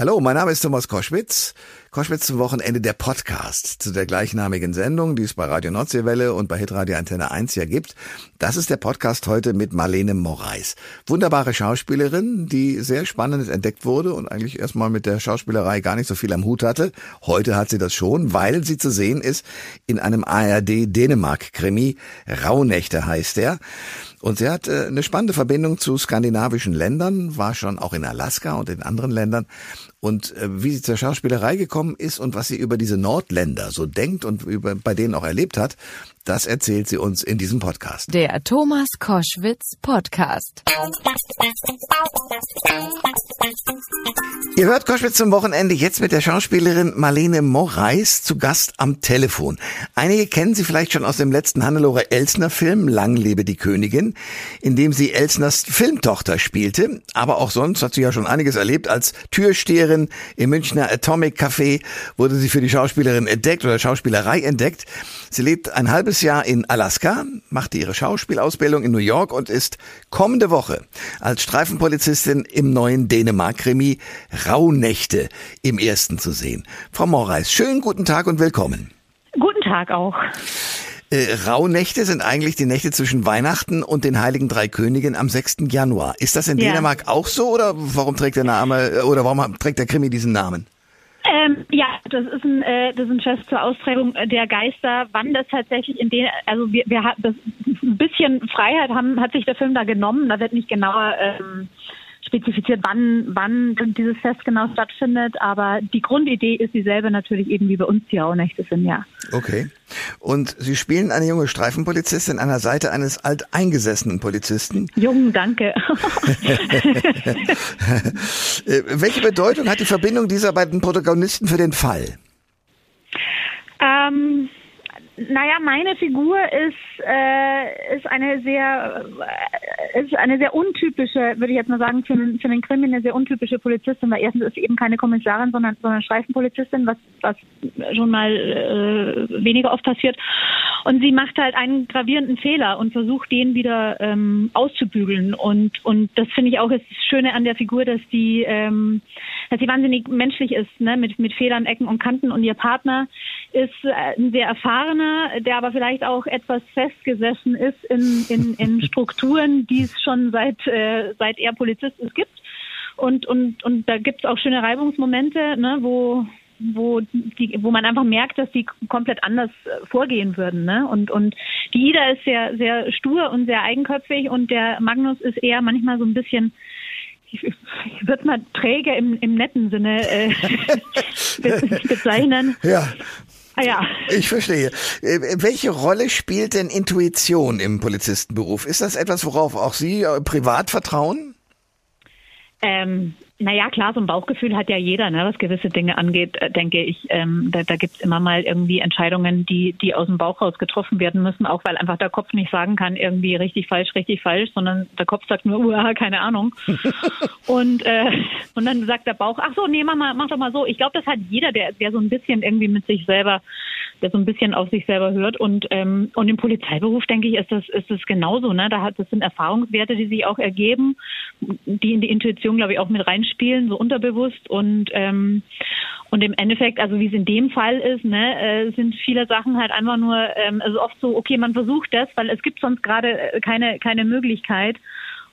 Hallo, mein Name ist Thomas Koschwitz. Koschwitz zum Wochenende der Podcast zu der gleichnamigen Sendung, die es bei Radio Nordseewelle und bei Hitradio Antenne 1 ja gibt. Das ist der Podcast heute mit Marlene Moraes. Wunderbare Schauspielerin, die sehr spannend entdeckt wurde und eigentlich erstmal mit der Schauspielerei gar nicht so viel am Hut hatte. Heute hat sie das schon, weil sie zu sehen ist in einem ARD Dänemark Krimi. Rauhnächte heißt er. Und sie hat äh, eine spannende Verbindung zu skandinavischen Ländern, war schon auch in Alaska und in anderen Ländern. Und äh, wie sie zur Schauspielerei gekommen ist und was sie über diese Nordländer so denkt und über, bei denen auch erlebt hat, das erzählt sie uns in diesem Podcast. Der Thomas Koschwitz Podcast. Ihr hört Koschwitz zum Wochenende jetzt mit der Schauspielerin Marlene Moraes zu Gast am Telefon. Einige kennen sie vielleicht schon aus dem letzten Hannelore Elsner Film Lang lebe die Königin, in dem sie Elsners Filmtochter spielte. Aber auch sonst hat sie ja schon einiges erlebt. Als Türsteherin im Münchner Atomic Café wurde sie für die Schauspielerin entdeckt oder Schauspielerei entdeckt. Sie lebt ein halbes Jahr in Alaska, machte ihre Schauspielausbildung in New York und ist kommende Woche als Streifenpolizistin im neuen Dänemark-Krimi Rauhnächte im ersten zu sehen. Frau Moraes, schönen guten Tag und willkommen. Guten Tag auch. Äh, Rauhnächte sind eigentlich die Nächte zwischen Weihnachten und den Heiligen Drei Königen am 6. Januar. Ist das in ja. Dänemark auch so oder warum trägt der Name äh, oder warum trägt der Krimi diesen Namen? Ähm, ja, das ist ein äh, das ist ein Fest zur Austragung der Geister. Wann das tatsächlich in den also wir wir das ein bisschen Freiheit haben hat sich der Film da genommen. Da wird nicht genauer ähm, spezifiziert, wann, wann dieses Fest genau stattfindet, aber die Grundidee ist dieselbe natürlich eben wie bei uns die Rauhnächte sind, ja. Okay. Und Sie spielen eine junge Streifenpolizistin an der Seite eines alteingesessenen Polizisten. Jung, danke. Äh, welche Bedeutung hat die Verbindung dieser beiden Protagonisten für den Fall? Ähm, naja, meine Figur ist, äh, ist eine sehr äh, ist eine sehr untypische, würde ich jetzt mal sagen, für einen, für einen Krimi eine sehr untypische Polizistin, weil erstens ist sie eben keine Kommissarin, sondern, sondern Streifenpolizistin, was, was schon mal äh, weniger oft passiert. Und sie macht halt einen gravierenden Fehler und versucht, den wieder ähm, auszubügeln. Und, und das finde ich auch das Schöne an der Figur, dass die, ähm, dass sie wahnsinnig menschlich ist, ne? mit, mit Fehlern, Ecken und Kanten. Und ihr Partner ist äh, ein sehr erfahrener, der aber vielleicht auch etwas festgesessen ist in, in, in Strukturen, die es schon seit, äh, seit er Polizist ist gibt. Und, und, und da gibt es auch schöne Reibungsmomente, ne, wo, wo die, wo man einfach merkt, dass die komplett anders äh, vorgehen würden. Ne? Und und die Ida ist sehr sehr stur und sehr eigenköpfig und der Magnus ist eher manchmal so ein bisschen würde mal träge im, im netten Sinne äh, bezeichnen. Ja. Ah, ja. Ich verstehe. Äh, welche Rolle spielt denn Intuition im Polizistenberuf? Ist das etwas, worauf auch Sie äh, privat vertrauen? Ähm, naja, klar, so ein Bauchgefühl hat ja jeder, ne, was gewisse Dinge angeht, äh, denke ich. Ähm, da da gibt es immer mal irgendwie Entscheidungen, die, die aus dem Bauch raus getroffen werden müssen, auch weil einfach der Kopf nicht sagen kann, irgendwie richtig falsch, richtig falsch, sondern der Kopf sagt nur, uah, keine Ahnung. und, äh, und dann sagt der Bauch, ach so, nee, mach, mal, mach doch mal so. Ich glaube, das hat jeder, der, der so ein bisschen irgendwie mit sich selber der so ein bisschen auf sich selber hört. Und, ähm, und im Polizeiberuf, denke ich, ist das, ist das genauso. Ne? Da hat, das sind Erfahrungswerte, die sich auch ergeben, die in die Intuition, glaube ich, auch mit reinspielen, so unterbewusst. Und, ähm, und im Endeffekt, also wie es in dem Fall ist, ne, äh, sind viele Sachen halt einfach nur, ähm, also oft so, okay, man versucht das, weil es gibt sonst gerade äh, keine, keine Möglichkeit.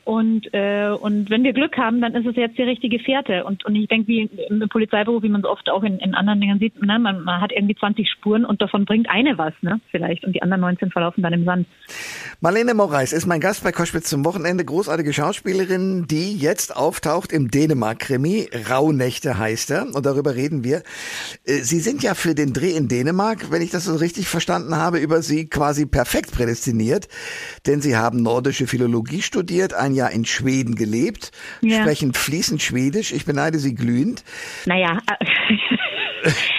Und, äh, und wenn wir Glück haben, dann ist es jetzt die richtige Fährte. Und, und ich denke, wie im Polizeibüro, wie man es oft auch in, in anderen Dingen sieht, ne, man, man hat irgendwie 20 Spuren und davon bringt eine was, ne, vielleicht. Und die anderen 19 verlaufen dann im Sand. Marlene Moraes ist mein Gast bei Koschwitz zum Wochenende. Großartige Schauspielerin, die jetzt auftaucht im Dänemark-Krimi. Rauhnächte heißt er. Und darüber reden wir. Äh, Sie sind ja für den Dreh in Dänemark, wenn ich das so richtig verstanden habe, über Sie quasi perfekt prädestiniert. Denn Sie haben nordische Philologie studiert, ein Jahr in Schweden gelebt, ja. sprechen fließend Schwedisch. Ich beneide Sie glühend. Naja.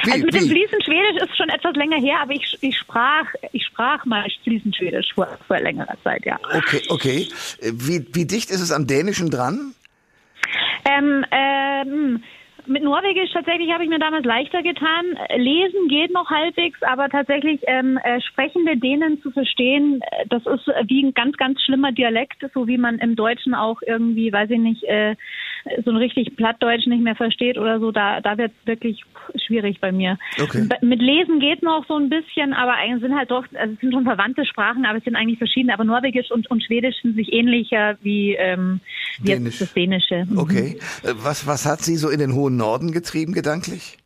Wie, also mit wie? dem fließend Schwedisch ist schon etwas länger her, aber ich, ich sprach ich sprach mal fließend Schwedisch vor, vor längerer Zeit, ja. Okay, okay. Wie, wie dicht ist es am Dänischen dran? Ähm, ähm, mit Norwegisch tatsächlich habe ich mir damals leichter getan. Lesen geht noch halbwegs, aber tatsächlich ähm, äh, sprechende Dänen zu verstehen, äh, das ist wie ein ganz, ganz schlimmer Dialekt, so wie man im Deutschen auch irgendwie, weiß ich nicht, äh, so ein richtig Plattdeutsch nicht mehr versteht oder so, da, da wird es wirklich schwierig bei mir. Okay. Mit Lesen geht noch so ein bisschen, aber eigentlich sind halt doch, also es sind schon verwandte Sprachen, aber es sind eigentlich verschiedene. Aber Norwegisch und, und Schwedisch sind sich ähnlicher wie, ähm, wie das Dänische. Mhm. Okay. Äh, Was, was hat Sie so in den hohen Norden getrieben, gedanklich?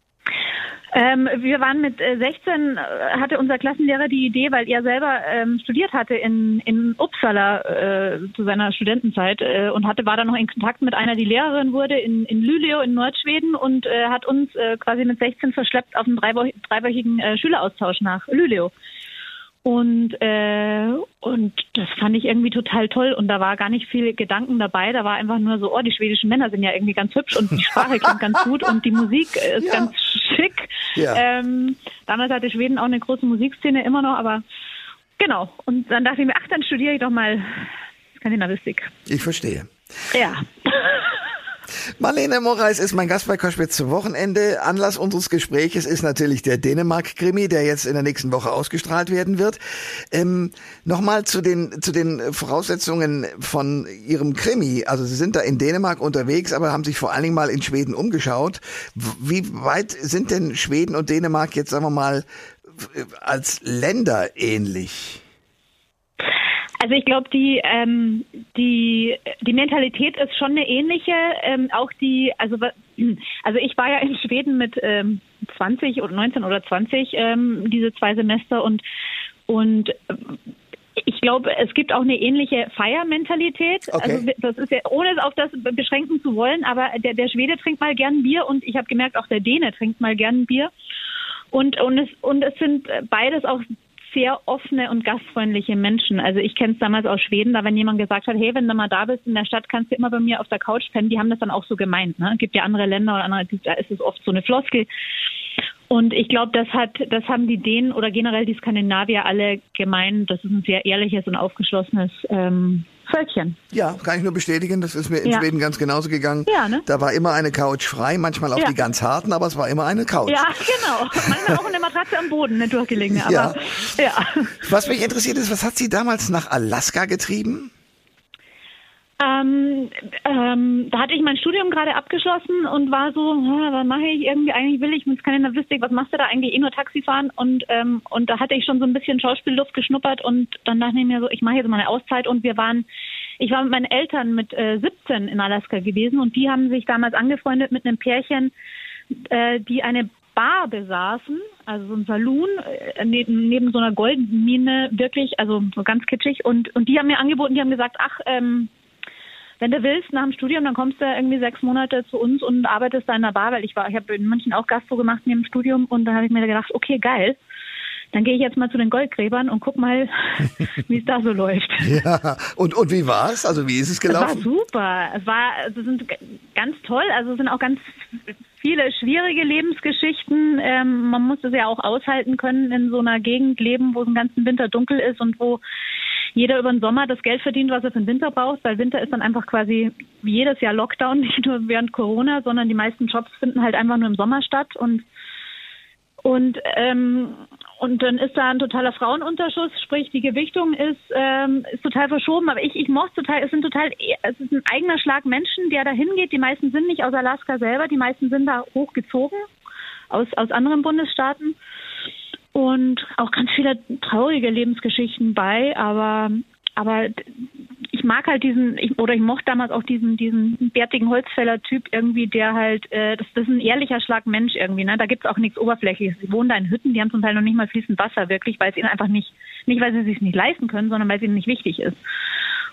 Ähm, wir waren mit äh, 16, äh, hatte unser Klassenlehrer die Idee, weil er selber ähm, studiert hatte in, in Uppsala äh, zu seiner Studentenzeit äh, und hatte war dann noch in Kontakt mit einer, die Lehrerin wurde in, in Luleå in Nordschweden und äh, hat uns äh, quasi mit 16 verschleppt auf einen dreiwöch dreiwöchigen äh, Schüleraustausch nach Luleå. Und, äh, und das fand ich irgendwie total toll. Und da war gar nicht viel Gedanken dabei. Da war einfach nur so, oh, die schwedischen Männer sind ja irgendwie ganz hübsch und die Sprache klingt ganz gut und die Musik ist Ja. ganz schick. Ja. Ähm, damals hatte Schweden auch eine große Musikszene immer noch, aber genau. Und dann dachte ich mir, ach, dann studiere ich doch mal Skandinavistik. Ich verstehe. Ja. Marlene Moraes ist mein Gast bei Koschwitz zum Wochenende. Anlass unseres Gespräches ist natürlich der Dänemark-Krimi, der jetzt in der nächsten Woche ausgestrahlt werden wird. Ähm, Nochmal zu den, zu den Voraussetzungen von Ihrem Krimi. Also Sie sind da in Dänemark unterwegs, aber haben sich vor allen Dingen mal in Schweden umgeschaut. Wie weit sind denn Schweden und Dänemark jetzt, sagen wir mal, als Länder ähnlich? Also ich glaube, die, ähm, die, die Mentalität ist schon eine ähnliche. Ähm, auch die, also, also ich war ja in Schweden mit ähm, 20 oder 19 oder 20 ähm, diese zwei Semester und und ähm, ich glaube, es gibt auch eine ähnliche Feiermentalität. Okay. Also das ist ja, ohne es auf das beschränken zu wollen, aber der, der Schwede trinkt mal gern Bier und ich habe gemerkt, auch der Däne trinkt mal gern Bier. Und, und, es, und es sind beides auch sehr offene und gastfreundliche Menschen. Also ich kenne es damals aus Schweden, da wenn jemand gesagt hat, hey, wenn du mal da bist in der Stadt, kannst du immer bei mir auf der Couch pennen, die haben das dann auch so gemeint. Ne? Gibt ja andere Länder oder andere, da ist es oft so eine Floskel. Und ich glaube, das hat, das haben die Dänen oder generell die Skandinavier alle gemeint. Das ist ein sehr ehrliches und aufgeschlossenes ähm, Völkchen. Ja, kann ich nur bestätigen. Das ist mir in Ja. Schweden ganz genauso gegangen. Ja, ne? Da war immer eine Couch frei, manchmal auch Ja. die ganz harten, aber es war immer eine Couch. Ja, genau. Manchmal auch eine Matratze am Boden, eine durchgelegene. Aber Ja. ja. Was mich interessiert ist, was hat Sie damals nach Alaska getrieben? Ähm, ähm, da hatte ich mein Studium gerade abgeschlossen und war so, "Ah, was mache ich irgendwie? Eigentlich will ich mit Skandinavistik, was machst du da eigentlich? Eh nur Taxi fahren und ähm, und da hatte ich schon so ein bisschen Schauspielluft geschnuppert und dann dachte ich mir so, ich mache jetzt mal eine Auszeit und wir waren, ich war mit meinen Eltern mit äh, 17 in Alaska gewesen und die haben sich damals angefreundet mit einem Pärchen, äh, die eine Bar besaßen, also so ein Saloon äh, neben, neben so einer Goldmine, wirklich, also so ganz kitschig. Und, und die haben mir angeboten, die haben gesagt, ach, ähm, wenn du willst, nach dem Studium, dann kommst du irgendwie sechs Monate zu uns und arbeitest da in der Bar, weil ich war, ich habe in München auch Gastro gemacht neben dem Studium und da habe ich mir gedacht, okay, geil. Dann gehe ich jetzt mal zu den Goldgräbern und guck mal, wie es da so läuft. Ja. Und, und wie war es? Also wie ist es Es war gelaufen? super. Es war, also sind ganz toll. Also es sind auch ganz viele schwierige Lebensgeschichten. Ähm, man muss es ja auch aushalten können, in so einer Gegend leben, wo es den ganzen Winter dunkel ist und wo jeder über den Sommer das Geld verdient, was er für den Winter braucht, weil Winter ist dann einfach quasi wie jedes Jahr Lockdown, nicht nur während Corona, sondern die meisten Jobs finden halt einfach nur im Sommer statt und und ähm, und dann ist da ein totaler Frauenunterschuss, sprich die Gewichtung ist ähm, ist total verschoben. Aber ich ich mochte total, es sind total, es ist ein eigener Schlag Menschen, der da hingeht. Die meisten sind nicht aus Alaska selber, die meisten sind da hochgezogen aus aus anderen Bundesstaaten und auch ganz viele traurige Lebensgeschichten bei. Aber aber ich mag halt diesen, ich, oder ich mochte damals auch diesen, diesen bärtigen Holzfäller-Typ irgendwie, der halt, äh, das, das ist ein ehrlicher Schlag Mensch irgendwie, ne? Da gibt's auch nichts Oberflächliches. Sie wohnen da in Hütten, die haben zum Teil noch nicht mal fließend Wasser, wirklich, weil es ihnen einfach nicht, nicht weil sie sich nicht leisten können, sondern weil es ihnen nicht wichtig ist.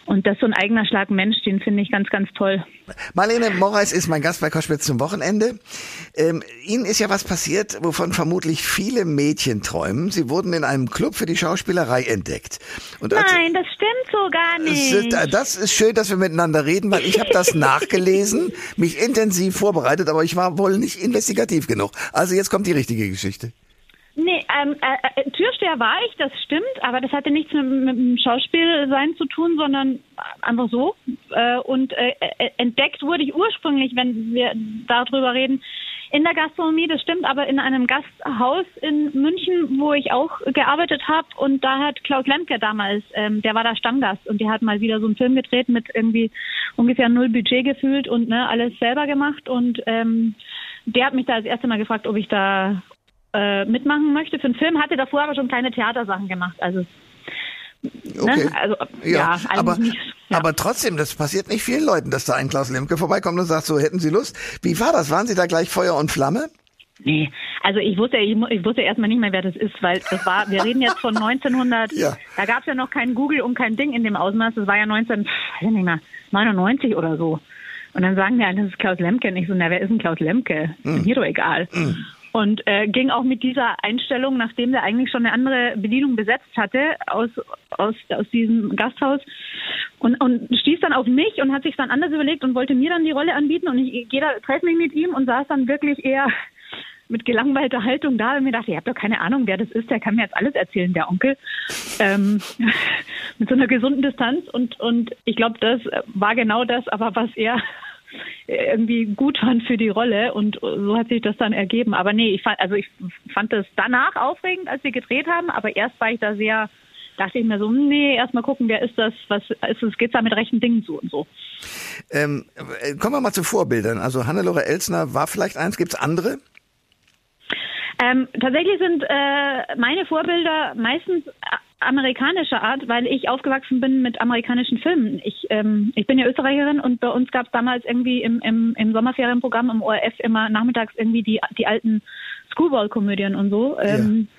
Und das ist so ein eigener Schlag Mensch, den finde ich ganz, ganz toll. Marlene Moraes ist mein Gast bei Koschwitz zum Wochenende. Ähm, Ihnen ist ja was passiert, wovon vermutlich viele Mädchen träumen. Sie wurden in einem Club für die Schauspielerei entdeckt. Und Nein, das stimmt so gar Es nicht. äh, Das ist schön, dass wir miteinander reden, weil ich habe das nachgelesen, mich intensiv vorbereitet, aber ich war wohl nicht investigativ genug. Also jetzt kommt die richtige Geschichte. Ähm, äh, äh, Türsteher war ich, das stimmt, aber das hatte nichts mit, mit dem Schauspielsein zu tun, sondern einfach so. Äh, und äh, äh, entdeckt wurde ich ursprünglich, wenn wir darüber reden, In der Gastronomie, das stimmt, aber in einem Gasthaus in München, wo ich auch gearbeitet habe. Und da hat Klaus Lemke damals, ähm, der war da Stammgast und der hat mal wieder so einen Film gedreht mit irgendwie ungefähr null Budget gefühlt und ne, alles selber gemacht. Und ähm, der hat mich da das erste Mal gefragt, ob ich da äh, mitmachen möchte für einen Film. Hatte davor aber schon kleine Theatersachen gemacht. Also Ne? Okay. Ne? Also, ja, ja aber, nicht, ja. aber trotzdem, das passiert nicht vielen Leuten, dass da ein Klaus Lemke vorbeikommt und sagt, so hätten Sie Lust. Wie war das? Waren Sie da gleich Feuer und Flamme? Nee, also ich wusste, ich, ich wusste erstmal nicht mehr, wer das ist, weil das war, wir reden jetzt von 1900, ja. da gab es ja noch kein Google und kein Ding in dem Ausmaß, das war ja 19, weiß nicht mehr, 99 oder so. Und dann sagen wir, das ist Klaus Lemke. Und ich so, na, wer ist denn Klaus Lemke? Mm. Mir doch egal. Mm. Und äh, ging auch mit dieser Einstellung, nachdem der eigentlich schon eine andere Bedienung besetzt hatte, aus, aus, aus diesem Gasthaus und, und stieß dann auf mich und hat sich dann anders überlegt und wollte mir dann die Rolle anbieten. Und ich gehe da, treffe mich mit ihm und saß dann wirklich eher mit gelangweilter Haltung da und mir dachte, ihr habt doch keine Ahnung, wer das ist, der kann mir jetzt alles erzählen, der Onkel. Ähm, mit so einer gesunden Distanz und, und ich glaube, das war genau das, aber was er irgendwie gut fand für die Rolle und so hat sich das dann ergeben. Aber nee, ich fand, also ich fand das danach aufregend, als wir gedreht haben, aber erst war ich da sehr, dachte ich mir so, nee, erstmal gucken, wer ist das, was ist es, geht's da mit rechten Dingen zu und so. Ähm, kommen wir mal zu Vorbildern. Also Hannelore Elsner war vielleicht eins, gibt's andere? Ähm, tatsächlich sind äh, meine Vorbilder meistens amerikanischer Art, weil ich aufgewachsen bin mit amerikanischen Filmen. Ich, ähm, ich bin ja Österreicherin und bei uns gab es damals irgendwie im, im, im Sommerferienprogramm im ORF immer nachmittags irgendwie die, die alten Screwball-Komödien und so. Ähm, ja.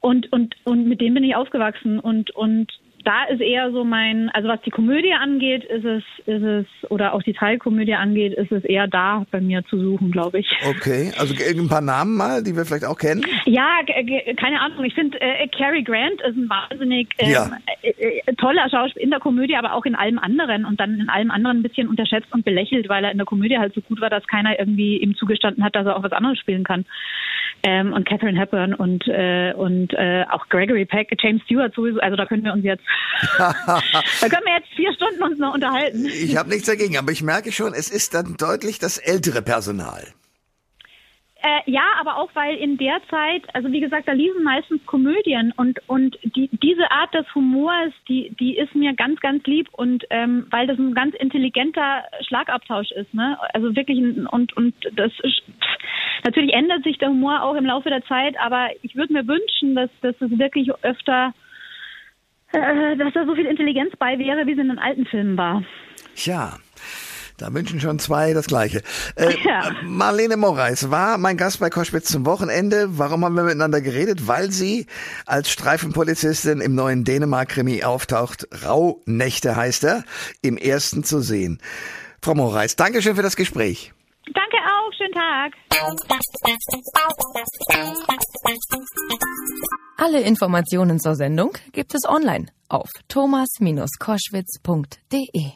Und, und, und mit denen bin ich aufgewachsen und, und da ist eher so mein, also was die Komödie angeht, ist es, ist es, oder auch die Teilkomödie angeht, ist es eher da bei mir zu suchen, glaube ich. Okay, also ein paar Namen mal, die wir vielleicht auch kennen? Ja, keine Ahnung. Ich finde, äh, Cary Grant ist ein wahnsinnig ähm, ja. äh, äh, toller Schauspieler in der Komödie, aber auch in allem anderen und dann in allem anderen ein bisschen unterschätzt und belächelt, weil er in der Komödie halt so gut war, dass keiner irgendwie ihm zugestanden hat, dass er auch was anderes spielen kann. Ähm, und Catherine Hepburn und, äh, und äh, auch Gregory Peck, James Stewart sowieso, also da können wir uns jetzt da können wir jetzt vier Stunden uns noch unterhalten. Ich habe nichts dagegen, aber ich merke schon, es ist dann deutlich das ältere Personal. Äh, ja, aber auch weil in der Zeit, also wie gesagt, da liefen meistens Komödien und und die diese Art des Humors, die die ist mir ganz ganz lieb und ähm, weil das ein ganz intelligenter Schlagabtausch ist, ne? Also wirklich ein, und und das ist, natürlich ändert sich der Humor auch im Laufe der Zeit, aber ich würde mir wünschen, dass dass es wirklich öfter äh, dass da so viel Intelligenz bei wäre, wie es in den alten Filmen war. Tja. Da wünschen schon zwei das Gleiche. Äh, ja. Marlene Moraes war mein Gast bei Koschwitz zum Wochenende. Warum haben wir miteinander geredet? Weil sie als Streifenpolizistin im neuen Dänemark-Krimi auftaucht. Rauhnächte heißt er, im ersten zu sehen. Frau Moraes, Dankeschön für das Gespräch. Schönen Tag. Alle Informationen zur Sendung gibt es online auf thomas-koschwitz.de.